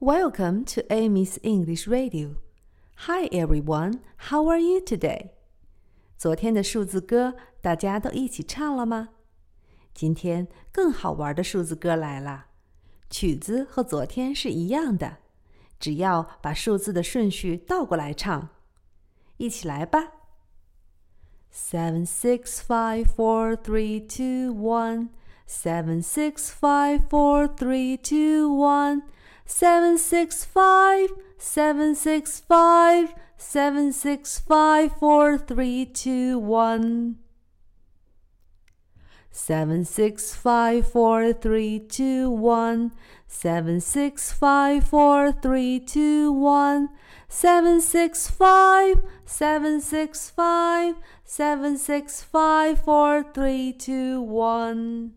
Welcome to Amy's English Radio. Hi everyone, how are you today? 昨天的数字歌大家都一起唱了吗？今天更好玩的数字歌来了，曲子和昨天是一样的，只要把数字的顺序倒过来唱。一起来吧！Seven six five four three two one. Seven six five four three two one. Seven six five seven six five seven six five four three two one. Seven six five four three two one. Seven six five four three two one. Seven six five seven six five seven six five four three two one.